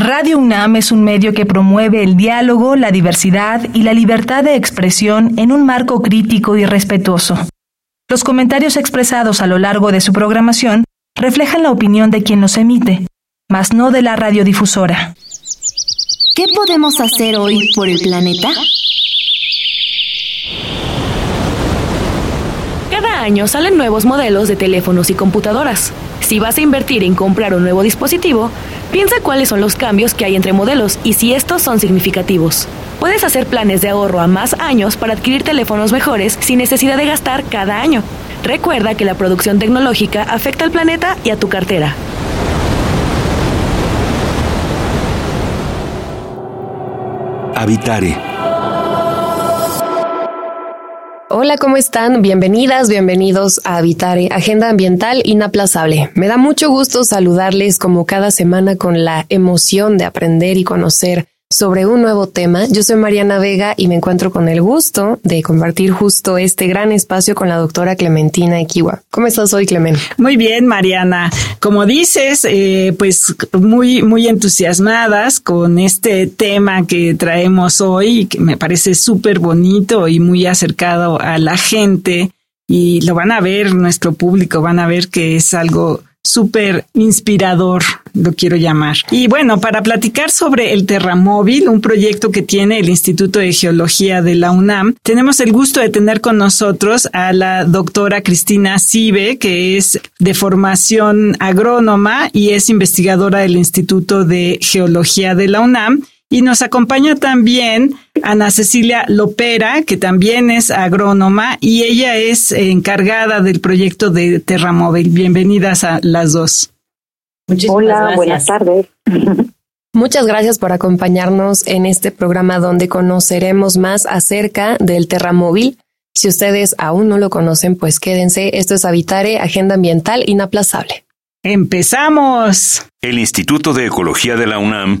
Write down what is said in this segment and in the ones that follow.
Radio UNAM es un medio que promueve el diálogo, la diversidad y la libertad de expresión en un marco crítico y respetuoso. Los comentarios expresados a lo largo de su programación reflejan la opinión de quien los emite, mas no de la radiodifusora. ¿Qué podemos hacer hoy por el planeta? Cada año salen nuevos modelos de teléfonos y computadoras. Si vas a invertir en comprar un nuevo dispositivo, piensa cuáles son los cambios que hay entre modelos y si estos son significativos. Puedes hacer planes de ahorro a más años para adquirir teléfonos mejores sin necesidad de gastar cada año. Recuerda que la producción tecnológica afecta al planeta y a tu cartera. Habitare Hola, ¿cómo están? Bienvenidas, bienvenidos a Habitare, Agenda Ambiental Inaplazable. Me da mucho gusto saludarles como cada semana con la emoción de aprender y conocer sobre un nuevo tema. Yo soy Mariana Vega y me encuentro con el gusto de compartir justo este gran espacio con la doctora Clementina Equiwa. ¿Cómo estás hoy, Clemen? Muy bien, Mariana. Como dices, eh, pues muy, muy entusiasmadas con este tema que traemos hoy, que me parece súper bonito y muy acercado a la gente. Y lo van a ver, nuestro público, van a ver que es algo súper inspirador, lo quiero llamar. Y bueno, para platicar sobre el Terramóvil, un proyecto que tiene el Instituto de Geología de la UNAM, tenemos el gusto de tener con nosotros a la doctora Cristina Sibe, que es de formación agrónoma y es investigadora del Instituto de Geología de la UNAM y nos acompaña también Ana Cecilia Lopera, que también es agrónoma y ella es encargada del proyecto de Terramóvil. Bienvenidas a las dos. Hola, buenas tardes. Muchas gracias por acompañarnos en este programa donde conoceremos más acerca del Terramóvil. Si ustedes aún no lo conocen, pues quédense. Esto es Habitare, Agenda Ambiental Inaplazable. ¡Empezamos! El Instituto de Ecología de la UNAM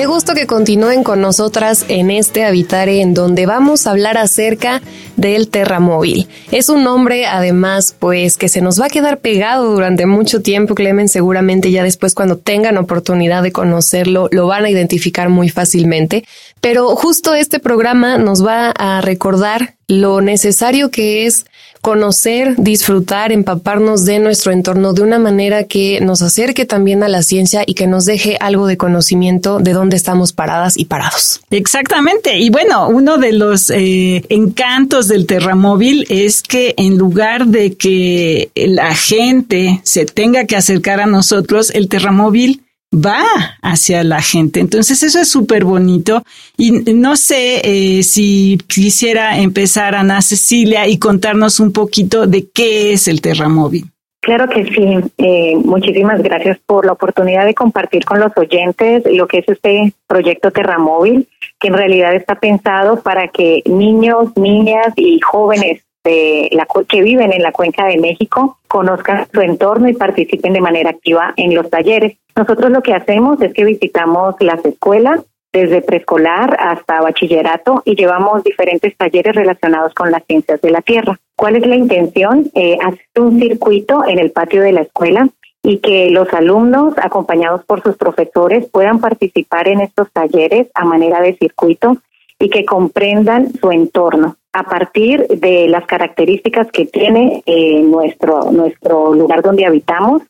Qué gusto que continúen con nosotras en este Habitare en donde vamos a hablar acerca del Terramóvil. Es un nombre además pues que se nos va a quedar pegado durante mucho tiempo, Clemen, seguramente ya después cuando tengan oportunidad de conocerlo lo van a identificar muy fácilmente, pero justo este programa nos va a recordar lo necesario que es conocer, disfrutar, empaparnos de nuestro entorno de una manera que nos acerque también a la ciencia y que nos deje algo de conocimiento de dónde estamos paradas y parados. Exactamente. Y bueno, uno de los eh, encantos del Terramóvil es que en lugar de que la gente se tenga que acercar a nosotros, el Terramóvil va hacia la gente. Entonces eso es súper bonito y no sé eh, si quisiera empezar Ana Cecilia y contarnos un poquito de qué es el Terramóvil. Claro que sí. Eh, muchísimas gracias por la oportunidad de compartir con los oyentes lo que es este proyecto Terramóvil, que en realidad está pensado para que niños, niñas y jóvenes que viven en la cuenca de México conozcan su entorno y participen de manera activa en los talleres. Nosotros lo que hacemos es que visitamos las escuelas desde preescolar hasta bachillerato y llevamos diferentes talleres relacionados con las ciencias de la Tierra. ¿Cuál es la intención? Eh, hacer un circuito en el patio de la escuela y que los alumnos, acompañados por sus profesores, puedan participar en estos talleres a manera de circuito y que comprendan su entorno a partir de las características que tiene eh, nuestro, nuestro lugar donde habitamos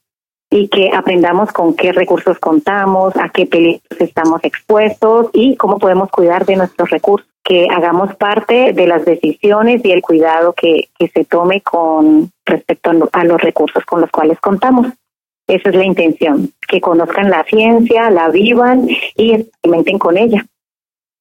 y que aprendamos con qué recursos contamos, a qué peligros estamos expuestos y cómo podemos cuidar de nuestros recursos, que hagamos parte de las decisiones y el cuidado que, que se tome con respecto a los recursos con los cuales contamos. Esa es la intención, que conozcan la ciencia, la vivan y experimenten con ella.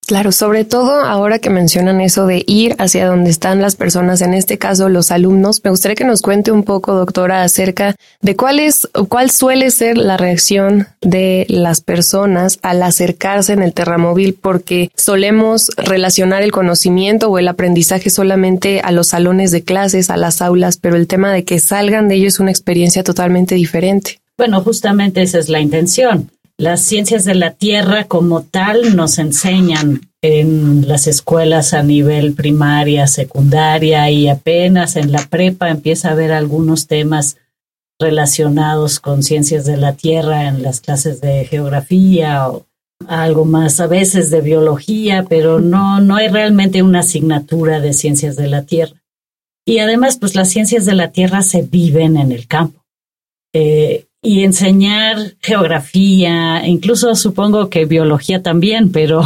Claro, sobre todo ahora que mencionan eso de ir hacia donde están las personas, en este caso los alumnos, me gustaría que nos cuente un poco, doctora, acerca de cuál es, cuál suele ser la reacción de las personas al acercarse en el terramóvil, porque solemos relacionar el conocimiento o el aprendizaje solamente a los salones de clases, a las aulas, pero el tema de que salgan de ello es una experiencia totalmente diferente. Bueno, justamente esa es la intención las ciencias de la Tierra como tal nos enseñan en las escuelas a nivel primaria, secundaria y apenas en la prepa empieza a haber algunos temas relacionados con ciencias de la Tierra en las clases de geografía o algo más a veces de biología, pero no, no hay realmente una asignatura de ciencias de la Tierra. Y además, pues las ciencias de la Tierra se viven en el campo. Eh, y enseñar geografía, incluso supongo que biología también, pero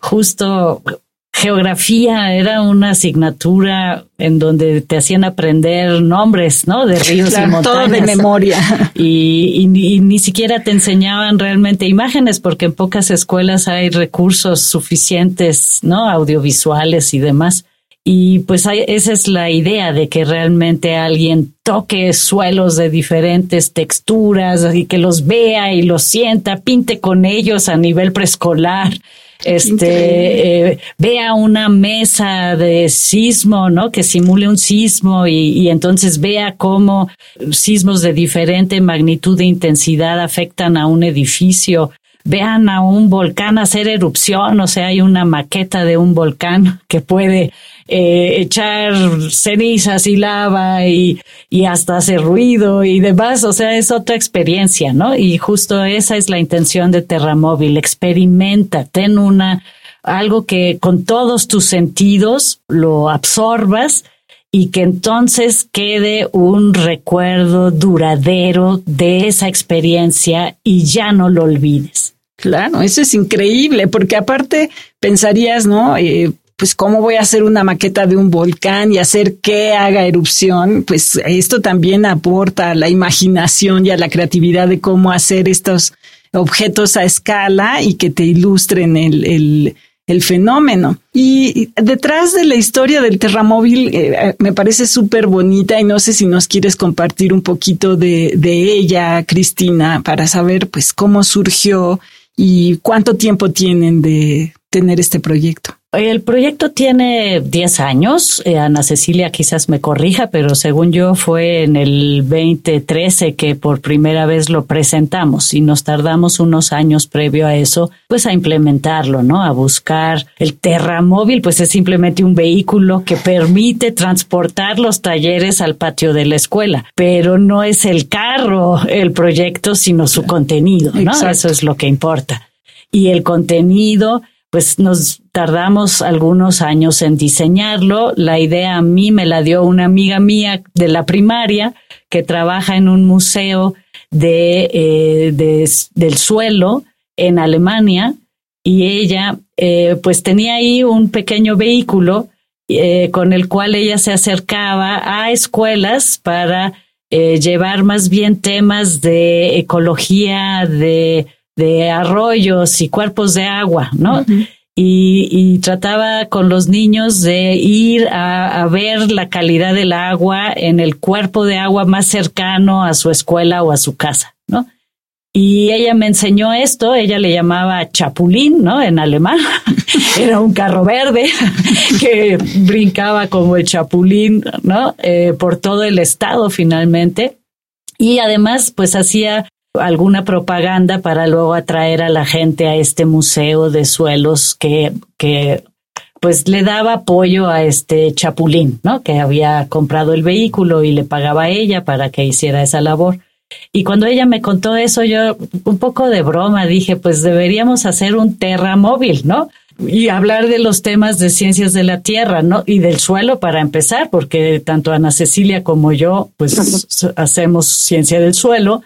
justo geografía era una asignatura en donde te hacían aprender nombres, ¿no? De ríos y montañas. Todo de memoria. Y, y, ni siquiera te enseñaban realmente imágenes, porque en pocas escuelas hay recursos suficientes, ¿no? Audiovisuales y demás. Y pues esa es la idea de que realmente alguien toque suelos de diferentes texturas y que los vea y los sienta, pinte con ellos a nivel preescolar este eh, vea una mesa de sismo, ¿no? Que simule un sismo y, y, entonces vea cómo sismos de diferente magnitud e intensidad afectan a un edificio. Vean a un volcán hacer erupción, o sea, hay una maqueta de un volcán que puede eh, echar cenizas y lava y, y hasta hacer ruido y demás. O sea, es otra experiencia, ¿no? Y justo esa es la intención de Terramóvil. Experimenta, ten una, algo que con todos tus sentidos lo absorbas y que entonces quede un recuerdo duradero de esa experiencia y ya no lo olvides. Claro, eso es increíble, porque aparte pensarías, ¿no? Eh, pues cómo voy a hacer una maqueta de un volcán y hacer que haga erupción, pues esto también aporta a la imaginación y a la creatividad de cómo hacer estos objetos a escala y que te ilustren el, el, fenómeno. Y detrás de la historia del terramóvil eh, me parece súper bonita y no sé si nos quieres compartir un poquito de, de ella, Cristina, para saber pues cómo surgió y cuánto tiempo tienen de tener este proyecto. El proyecto tiene 10 años. Eh, Ana Cecilia quizás me corrija, pero según yo fue en el 2013 que por primera vez lo presentamos y nos tardamos unos años previo a eso, pues a implementarlo, ¿no? A buscar el Terramóvil, pues es simplemente un vehículo que permite transportar los talleres al patio de la escuela, pero no es el carro el proyecto, sino su contenido, ¿no? Eso es lo que importa. Y el contenido pues nos tardamos algunos años en diseñarlo. La idea a mí me la dio una amiga mía de la primaria que trabaja en un museo de, eh, del suelo en Alemania y ella eh, pues tenía ahí un pequeño vehículo eh, con el cual ella se acercaba a escuelas para llevar más bien temas de ecología, de de arroyos y cuerpos de agua, ¿no? y, trataba con los niños de ir a, ver la calidad del agua en el cuerpo de agua más cercano a su escuela o a su casa, ¿no? Y ella me enseñó esto, ella le llamaba chapulín, ¿no? En alemán. Era un carro verde que brincaba como el chapulín, ¿no? Eh, por todo el estado finalmente. Y además, pues hacía alguna propaganda para luego atraer a la gente a este museo de suelos que, que pues le daba apoyo a este chapulín, ¿no? Que había comprado el vehículo y le pagaba a ella para que hiciera esa labor. Y cuando ella me contó eso, yo un poco de broma dije, pues deberíamos hacer un terramóvil, ¿no? Y hablar de los temas de ciencias de la tierra, ¿no? Y del suelo para empezar, porque tanto Ana Cecilia como yo, pues hacemos ciencia del suelo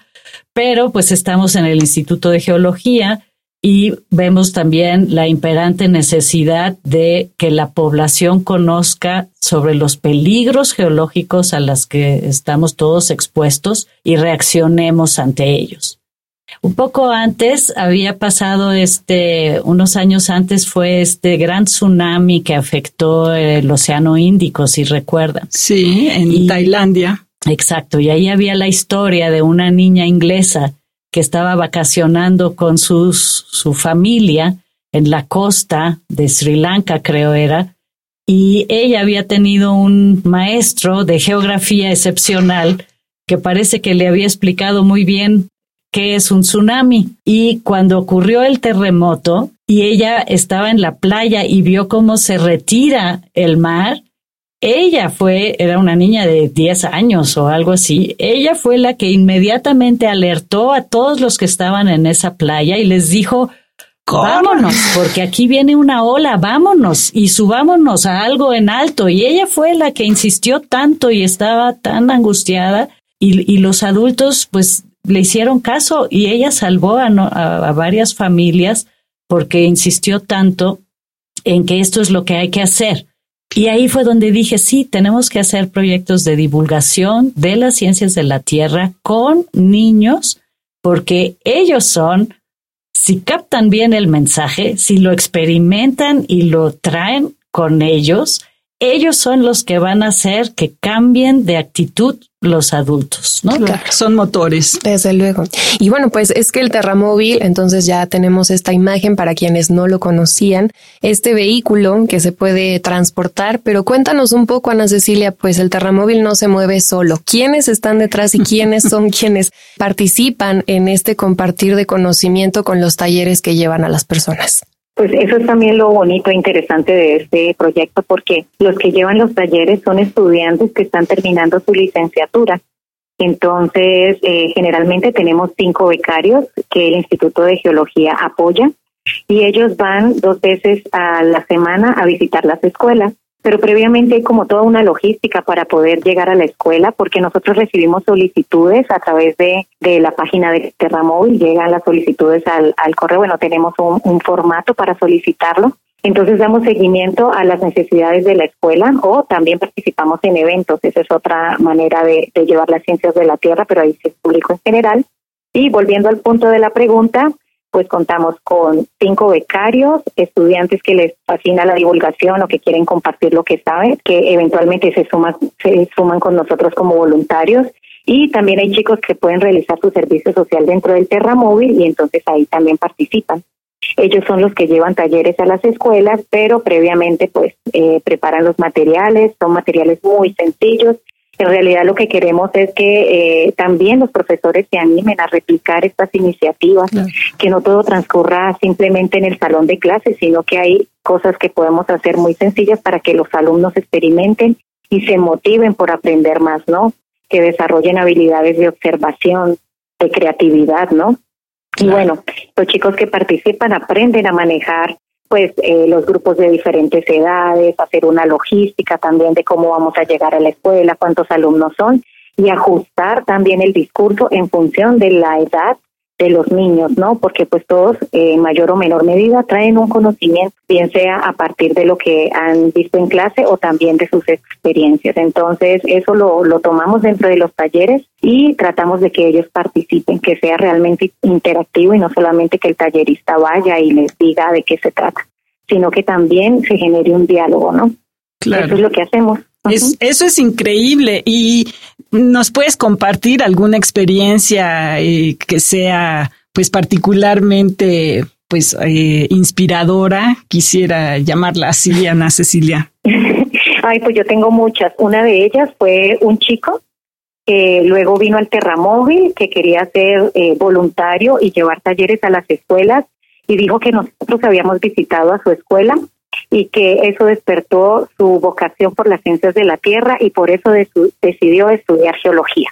pero pues estamos en el Instituto de Geología y vemos también la imperante necesidad de que la población conozca sobre los peligros geológicos a los que estamos todos expuestos y reaccionemos ante ellos. Un poco antes había pasado este, unos años antes fue este gran tsunami que afectó el Océano Índico, si recuerdan. Sí, en Tailandia. Exacto, y ahí había la historia de una niña inglesa que estaba vacacionando con sus, su familia en la costa de Sri Lanka, creo era, y ella había tenido un maestro de geografía excepcional que parece que le había explicado muy bien qué es un tsunami. Y cuando ocurrió el terremoto y ella estaba en la playa y vio cómo se retira el mar, ella fue, era una niña de 10 años o algo así, ella fue la que inmediatamente alertó a todos los que estaban en esa playa y les dijo, Vámonos, porque aquí viene una ola, vámonos y subámonos a algo en alto. Y ella fue la que insistió tanto y estaba tan angustiada y, y los adultos pues le hicieron caso y ella salvó a, a, varias familias porque insistió tanto en que esto es lo que hay que hacer. Y ahí fue donde dije, sí, tenemos que hacer proyectos de divulgación de las ciencias de la Tierra con niños, porque ellos son si captan bien el mensaje, si lo experimentan y lo traen con ellos, ellos son los que van a hacer que cambien de actitud los adultos, ¿no? Claro, son motores. Desde luego. Y bueno, pues es que el Terramóvil, entonces ya tenemos esta imagen para quienes no lo conocían, este vehículo que se puede transportar, pero cuéntanos un poco, Ana Cecilia, pues el Terramóvil no se mueve solo. ¿Quiénes están detrás y quiénes son quienes participan en este compartir de conocimiento con los talleres que llevan a las personas? Pues eso es también lo bonito e interesante de este proyecto porque los que llevan los talleres son estudiantes que están terminando su licenciatura. Entonces, eh, generalmente tenemos cinco becarios que el Instituto de Geología apoya y ellos van dos veces a la semana a visitar las escuelas pero previamente hay como toda una logística para poder llegar a la escuela, porque nosotros recibimos solicitudes a través de, de la página de Terramóvil, llegan las solicitudes al, al correo, bueno, tenemos un, formato para solicitarlo. Entonces damos seguimiento a las necesidades de la escuela o también participamos en eventos. Esa es otra manera de, de llevar las ciencias de la Tierra, pero ahí es público en general. Y volviendo al punto de la pregunta, pues contamos con cinco becarios, estudiantes que les fascina la divulgación o que quieren compartir lo que saben, que eventualmente se suman, se suman con nosotros como voluntarios. Y también hay chicos que pueden realizar su servicio social dentro del Terramóvil y entonces ahí también participan. Ellos son los que llevan talleres a las escuelas, pero previamente pues eh, preparan los materiales, son materiales muy sencillos en realidad lo que queremos es que eh, también los profesores se animen a replicar estas iniciativas, que no todo transcurra simplemente en el salón de clases, sino que hay cosas que podemos hacer muy sencillas para que los alumnos experimenten y se motiven por aprender más, ¿no? Que desarrollen habilidades de observación, de creatividad, ¿no? Y bueno, los chicos que participan aprenden a manejar pues eh, los grupos de diferentes edades, hacer una logística también de cómo vamos a llegar a la escuela, cuántos alumnos son y ajustar también el discurso en función de la edad de los niños, ¿no? Porque pues todos eh, en mayor o menor medida traen un conocimiento, bien sea a partir de lo que han visto en clase o también de sus experiencias. Entonces, eso lo, lo tomamos dentro de los talleres y tratamos de que ellos participen, que sea realmente interactivo y no solamente que el tallerista vaya y les diga de qué se trata, sino que también se genere un diálogo, ¿no? Claro. Eso es lo que hacemos. Es, eso es increíble. ¿Y nos puedes compartir alguna experiencia eh, que sea pues particularmente pues eh, inspiradora? Quisiera llamarla así, Ana Cecilia. Ay, pues yo tengo muchas. Una de ellas fue un chico que luego vino al Terramóvil, que quería ser eh, voluntario y llevar talleres a las escuelas y dijo que nosotros habíamos visitado a su escuela y que eso despertó su vocación por las ciencias de la Tierra y por eso decidió estudiar geología.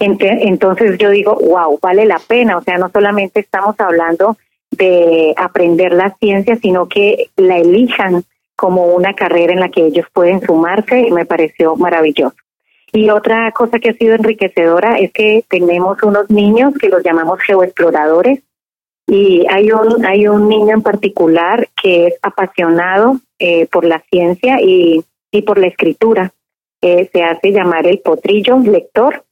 Entonces yo digo, wow, vale la pena, o sea, no solamente estamos hablando de aprender la ciencia, sino que la elijan como una carrera en la que ellos pueden sumarse y me pareció maravilloso. Y otra cosa que ha sido enriquecedora es que tenemos unos niños que los llamamos geoexploradores, y hay un, hay un niño en particular que es apasionado eh, por la ciencia y, y por la escritura. se hace llamar el potrillo lector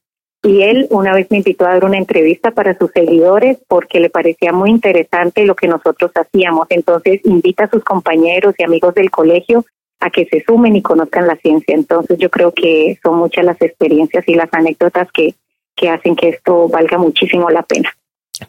Y él una vez me invitó a dar una entrevista para sus seguidores porque le parecía muy interesante lo que nosotros hacíamos. Entonces invita a sus compañeros y amigos del colegio a que se sumen y conozcan la ciencia. Entonces yo creo que son muchas las experiencias y las anécdotas que, que hacen que esto valga muchísimo la pena.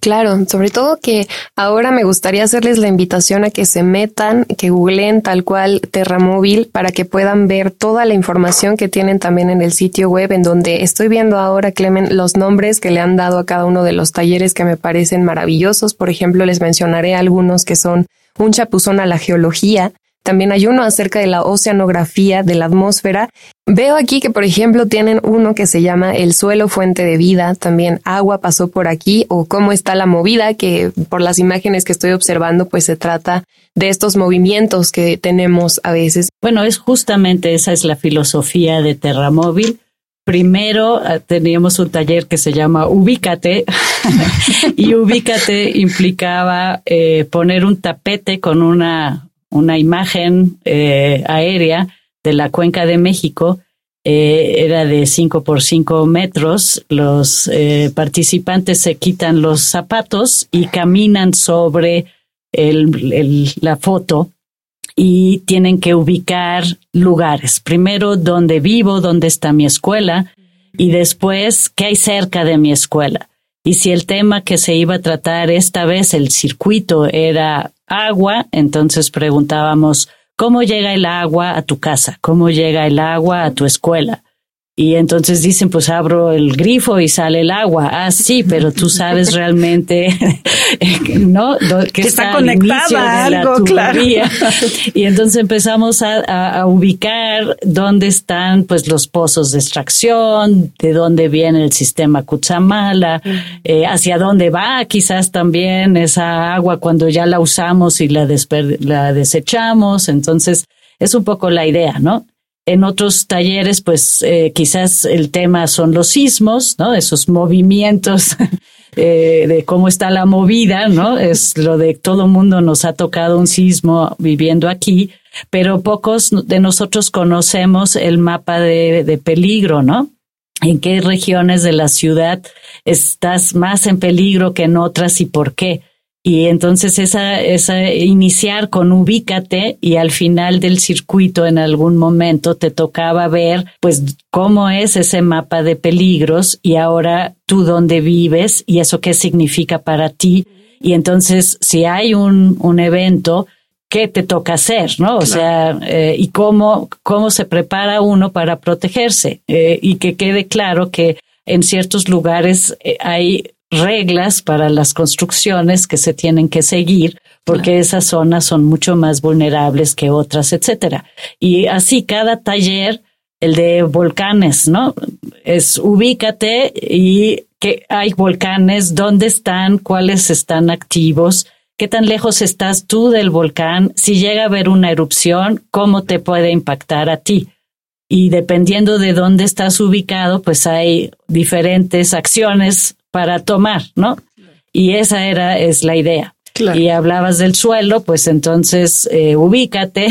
Claro, sobre todo que ahora me gustaría hacerles la invitación a que se metan, que googleen tal cual Terramóvil para que puedan ver toda la información que tienen también en el sitio web en donde estoy viendo ahora, Clemen, los nombres que le han dado a cada uno de los talleres que me parecen maravillosos. Por ejemplo, les mencionaré algunos que son un chapuzón a la geología, también hay uno acerca de la oceanografía de la atmósfera. Veo aquí que, por ejemplo, tienen uno que se llama El suelo fuente de vida, también agua pasó por aquí o cómo está la movida, que por las imágenes que estoy observando, pues se trata de estos movimientos que tenemos a veces. Bueno, es justamente esa es la filosofía de Terramóvil. Primero eh, teníamos un taller que se llama Ubícate y Ubícate implicaba eh, poner un tapete con una una imagen eh, aérea de la cuenca de México. Eh, era de 5 por 5 metros. Los eh, participantes se quitan los zapatos y caminan sobre la foto y tienen que ubicar lugares. Primero, dónde vivo, dónde está mi escuela y después, qué hay cerca de mi escuela. Y si el tema que se iba a tratar esta vez, el circuito, era agua, entonces preguntábamos, ¿cómo llega el agua a tu casa? ¿Cómo llega el agua a tu escuela? Y entonces dicen, pues abro el grifo y sale el agua. Ah, sí, pero tú sabes realmente, ¿no? Que, está, conectada algo, claro. Y entonces empezamos a, ubicar dónde están, pues, los pozos de extracción, de dónde viene el sistema Cutzamala, eh, hacia dónde va quizás también esa agua cuando ya la usamos y la, la desechamos. Entonces, es un poco la idea, ¿no? En otros talleres, pues eh, quizás el tema son los sismos, ¿no? Esos movimientos eh, de cómo está la movida, ¿no? Es lo de todo mundo nos ha tocado un sismo viviendo aquí, pero pocos de nosotros conocemos el mapa de, de peligro, ¿no? En qué regiones de la ciudad estás más en peligro que en otras y por qué. Y entonces esa, esa iniciar con ubícate y al final del circuito en algún momento te tocaba ver pues cómo es ese mapa de peligros y ahora tú dónde vives y eso qué significa para ti. Y entonces si hay un, un evento, ¿qué te toca hacer? ¿No? O sea, eh, y cómo, cómo se prepara uno para protegerse eh, y que quede claro que en ciertos lugares eh, hay reglas para las construcciones que se tienen que seguir porque esas zonas son mucho más vulnerables que otras, etcétera. Y así cada taller, el de volcanes, ¿no? Es ubícate y que hay volcanes, dónde están, cuáles están activos, qué tan lejos estás tú del volcán, si llega a haber una erupción, cómo te puede impactar a ti. Y dependiendo de dónde estás ubicado, pues hay diferentes acciones para tomar, ¿no? Y esa era, es la idea. Y hablabas del suelo, pues entonces eh, ubícate,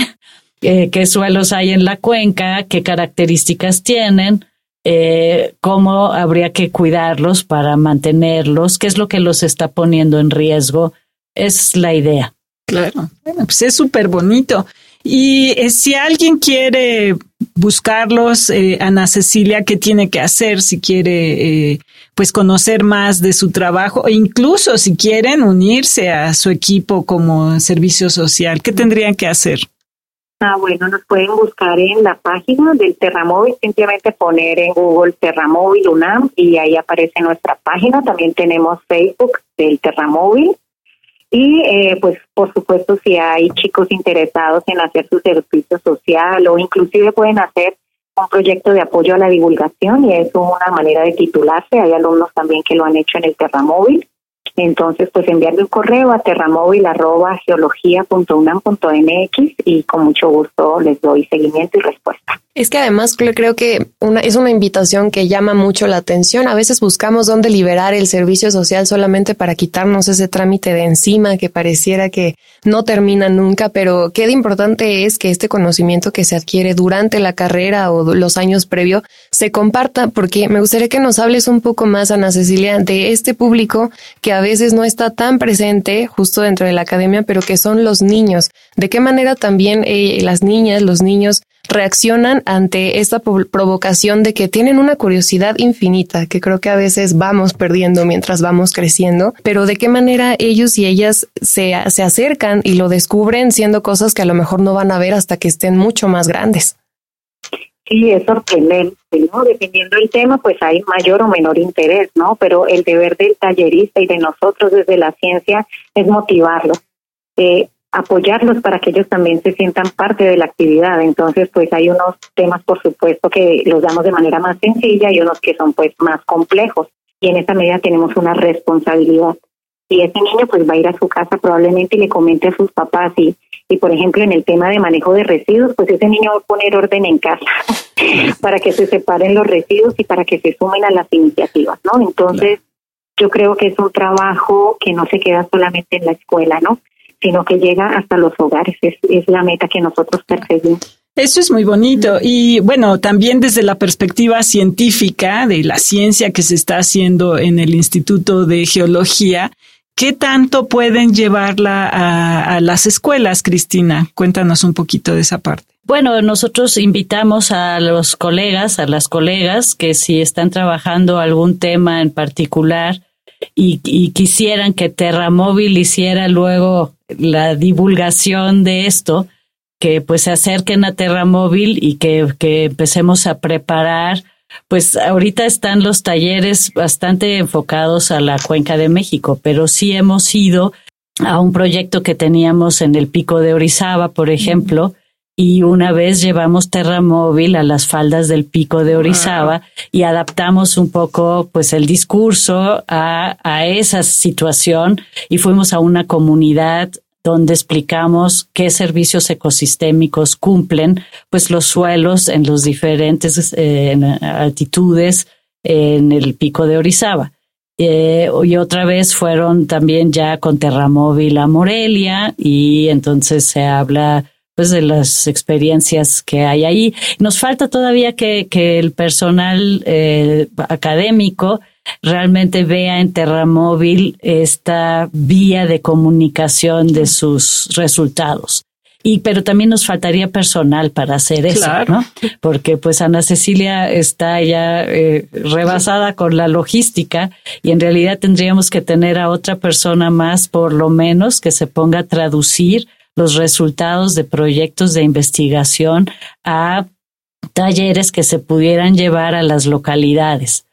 eh, qué suelos hay en la cuenca, qué características tienen, eh, cómo habría que cuidarlos para mantenerlos, qué es lo que los está poniendo en riesgo. Es la idea. Claro, bueno, pues es súper bonito. Y si alguien quiere buscarlos, Ana Cecilia, ¿qué tiene que hacer si quiere pues conocer más de su trabajo e incluso si quieren unirse a su equipo como servicio social, ¿qué tendrían que hacer? Ah, bueno, nos pueden buscar en la página del Terramóvil, simplemente poner en Google Terramóvil UNAM y ahí aparece nuestra página. También tenemos Facebook del Terramóvil. Y eh, pues por supuesto si hay chicos interesados en hacer su servicio social o inclusive pueden hacer un proyecto de apoyo a la divulgación y es una manera de titularse. Hay alumnos también que lo han hecho en el Terramóvil. Entonces, pues enviarle un correo a terramóvil.geología.unam.mx y con mucho gusto les doy seguimiento y respuesta. Es que además creo que una, es una invitación que llama mucho la atención. A veces buscamos dónde liberar el servicio social solamente para quitarnos ese trámite de encima que pareciera que no termina nunca, pero qué importante es que este conocimiento que se adquiere durante la carrera o los años previos se comparta, porque me gustaría que nos hables un poco más, Ana Cecilia, de este público que a veces no está tan presente justo dentro de la academia, pero que son los niños. De qué manera también eh, las niñas, los niños reaccionan ante esta provocación de que tienen una curiosidad infinita que creo que a veces vamos perdiendo mientras vamos creciendo, pero de qué manera ellos y ellas se, se acercan y lo descubren siendo cosas que a lo mejor no van a ver hasta que estén mucho más grandes. Sí, es sorprendente, ¿no? Dependiendo del tema, pues hay mayor o menor interés, ¿no? Pero el deber del tallerista y de nosotros desde la ciencia es motivarlo. Eh, apoyarlos para que ellos también se sientan parte de la actividad. Entonces, pues hay unos temas, por supuesto, que los damos de manera más sencilla y unos que son pues más complejos. Y en esta medida tenemos una responsabilidad. Y ese niño pues va a ir a su casa probablemente y le comente a sus papás y, y por ejemplo en el tema de manejo de residuos, pues ese niño va a poner orden en casa para que se separen los residuos y para que se sumen a las iniciativas, ¿no? Entonces, yo creo que es un trabajo que no se queda solamente en la escuela, ¿no? Sino que llega hasta los hogares. Es, es la meta que nosotros perseguimos. Eso es muy bonito. Y bueno, también desde la perspectiva científica de la ciencia que se está haciendo en el Instituto de Geología, ¿qué tanto pueden llevarla a, a las escuelas, Cristina? Cuéntanos un poquito de esa parte. Bueno, nosotros invitamos a los colegas, a las colegas, que si están trabajando algún tema en particular y, y quisieran que Terramóvil hiciera luego la divulgación de esto, que pues se acerquen a Terra Móvil y que, que empecemos a preparar. Pues ahorita están los talleres bastante enfocados a la cuenca de México, pero sí hemos ido a un proyecto que teníamos en el pico de Orizaba, por ejemplo, y una vez llevamos Terramóvil a las faldas del pico de Orizaba y adaptamos un poco pues el discurso a, a esa situación y fuimos a una comunidad donde explicamos qué servicios ecosistémicos cumplen pues los suelos en los diferentes eh, altitudes en el pico de Orizaba. Eh, y otra vez fueron también ya con Terramóvil a Morelia y entonces se habla pues de las experiencias que hay ahí. Nos falta todavía que, que el personal eh, académico realmente vea en Terramóvil esta vía de comunicación de sus resultados. Y pero también nos faltaría personal para hacer eso, ¿no? Porque pues Ana Cecilia está ya eh, rebasada con la logística y en realidad tendríamos que tener a otra persona más, por lo menos, que se ponga a traducir los resultados de proyectos de investigación a talleres que se pudieran llevar a las localidades.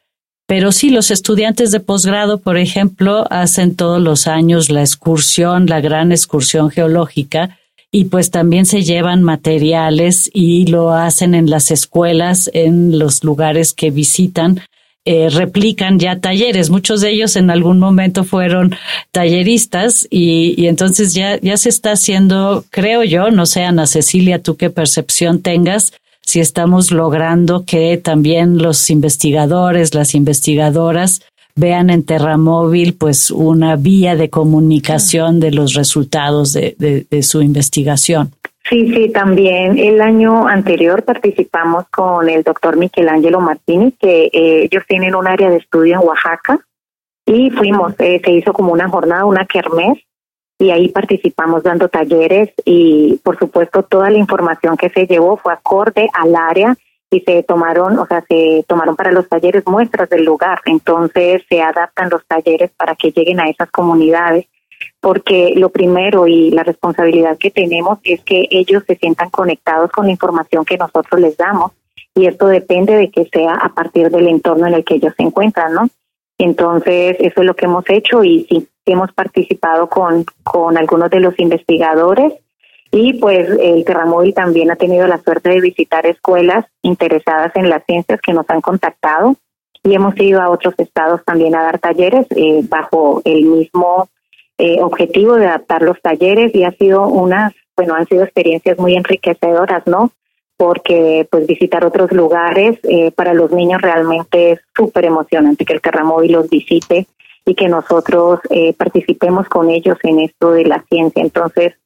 Pero sí, los estudiantes de posgrado, por ejemplo, hacen todos los años la excursión, la gran excursión geológica, y pues también se llevan materiales y lo hacen en las escuelas, en los lugares que visitan eh, replican ya talleres. Muchos de ellos en algún momento fueron talleristas y, y, entonces ya, ya se está haciendo, creo yo, no sé, Ana Cecilia, tú qué percepción tengas, si estamos logrando que también los investigadores, las investigadoras, vean en Terramóvil pues una vía de comunicación de los resultados de, de, de su investigación. Sí, sí, también. El año anterior participamos con el doctor Michelangelo Martínez, que eh, ellos tienen un área de estudio en Oaxaca, y fuimos, eh, se hizo como una jornada, una kermés, y ahí participamos dando talleres y por supuesto toda la información que se llevó fue acorde al área y se tomaron, o sea, se tomaron para los talleres muestras del lugar, entonces se adaptan los talleres para que lleguen a esas comunidades porque lo primero y la responsabilidad que tenemos es que ellos se sientan conectados con la información que nosotros les damos y esto depende de que sea a partir del entorno en el que ellos se encuentran, ¿no? Entonces, eso es lo que hemos hecho y sí, hemos participado con, con algunos de los investigadores y pues el Terramóvil también ha tenido la suerte de visitar escuelas interesadas en las ciencias que nos han contactado y hemos ido a otros estados también a dar talleres eh, bajo el mismo eh, objetivo de adaptar los talleres y ha sido unas, bueno, han sido experiencias muy enriquecedoras, ¿no? porque pues visitar otros lugares eh, para los niños realmente es súper emocionante que el Terramóvil los visite y que nosotros eh, participemos con ellos en esto de la ciencia. Entonces,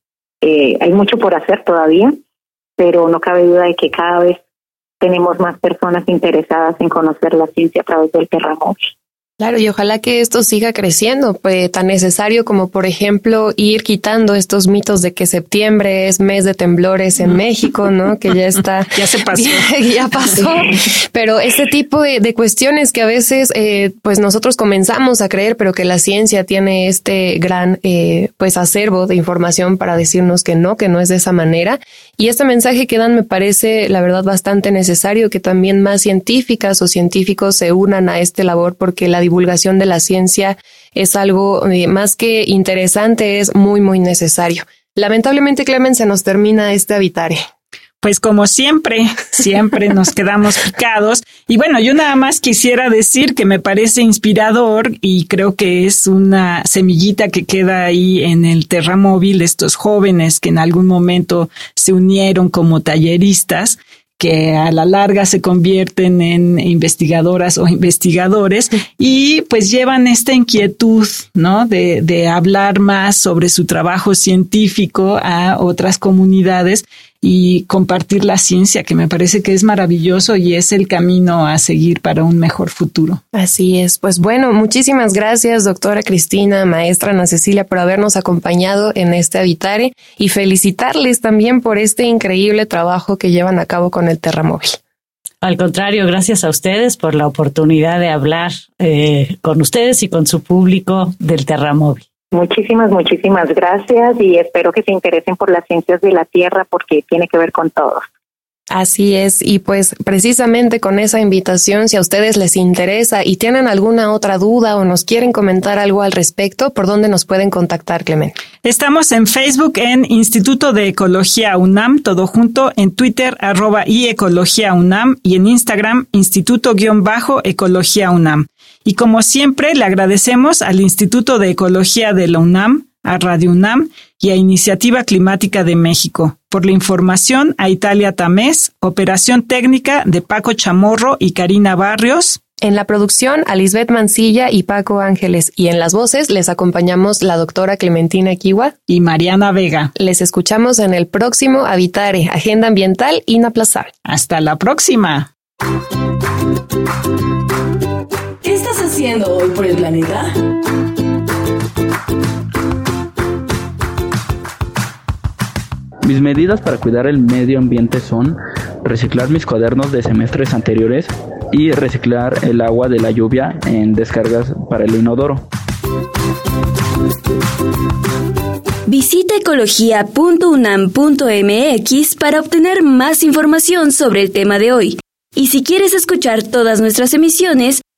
eh, hay mucho por hacer todavía, pero no cabe duda de que cada vez tenemos más personas interesadas en conocer la ciencia a través del Terramóvil. Claro, y ojalá que esto siga creciendo, pues tan necesario como por ejemplo ir quitando estos mitos de que septiembre es mes de temblores en México, ¿no? Que ya está, ya se pasó, ya, pasó. Pero este tipo de, cuestiones que a veces, eh, pues nosotros comenzamos a creer, pero que la ciencia tiene este gran, eh, pues acervo de información para decirnos que no, que no es de esa manera. Y este mensaje que dan me parece, la verdad, bastante necesario que también más científicas o científicos se unan a este labor porque la divulgación de la ciencia es algo eh, más que interesante, es muy, muy necesario. Lamentablemente, Clemen, se nos termina este habitare. Pues como siempre, siempre nos quedamos picados. Y bueno, yo nada más quisiera decir que me parece inspirador y creo que es una semillita que queda ahí en el terramóvil de estos jóvenes que en algún momento se unieron como talleristas que a la larga se convierten en investigadoras o investigadores y pues llevan esta inquietud, ¿no? De, de hablar más sobre su trabajo científico a otras comunidades y compartir la ciencia, que me parece que es maravilloso y es el camino a seguir para un mejor futuro. Así es. Pues bueno, muchísimas gracias, doctora Cristina, maestra Ana Cecilia, por habernos acompañado en este Habitare y felicitarles también por este increíble trabajo que llevan a cabo con el Terramóvil. Al contrario, gracias a ustedes por la oportunidad de hablar eh, con ustedes y con su público del Terramóvil. Muchísimas, muchísimas gracias y espero que se interesen por las ciencias de la Tierra porque tiene que ver con todos. Así es, y pues precisamente con esa invitación, si a ustedes les interesa y tienen alguna otra duda o nos quieren comentar algo al respecto, ¿por dónde nos pueden contactar, Clemente? Estamos en Facebook en Instituto de Ecología UNAM, todo junto, en Twitter arroba y Ecología UNAM y en Instagram Instituto-Ecología UNAM. Y como siempre, le agradecemos al Instituto de Ecología de la UNAM, a Radio UNAM y a Iniciativa Climática de México. Por la información, a Italia Tamés, operación técnica de Paco Chamorro y Karina Barrios. En la producción, a Lisbeth Mancilla y Paco Ángeles. Y en las voces les acompañamos la doctora Clementina Kiwa y Mariana Vega. Les escuchamos en el próximo Habitare, Agenda Ambiental Inaplazable. Hasta la próxima. ¿Qué estás haciendo hoy por el planeta? Mis medidas para cuidar el medio ambiente son reciclar mis cuadernos de semestres anteriores y reciclar el agua de la lluvia en descargas para el inodoro. Visita ecología.unam.mx para obtener más información sobre el tema de hoy. Y si quieres escuchar todas nuestras emisiones,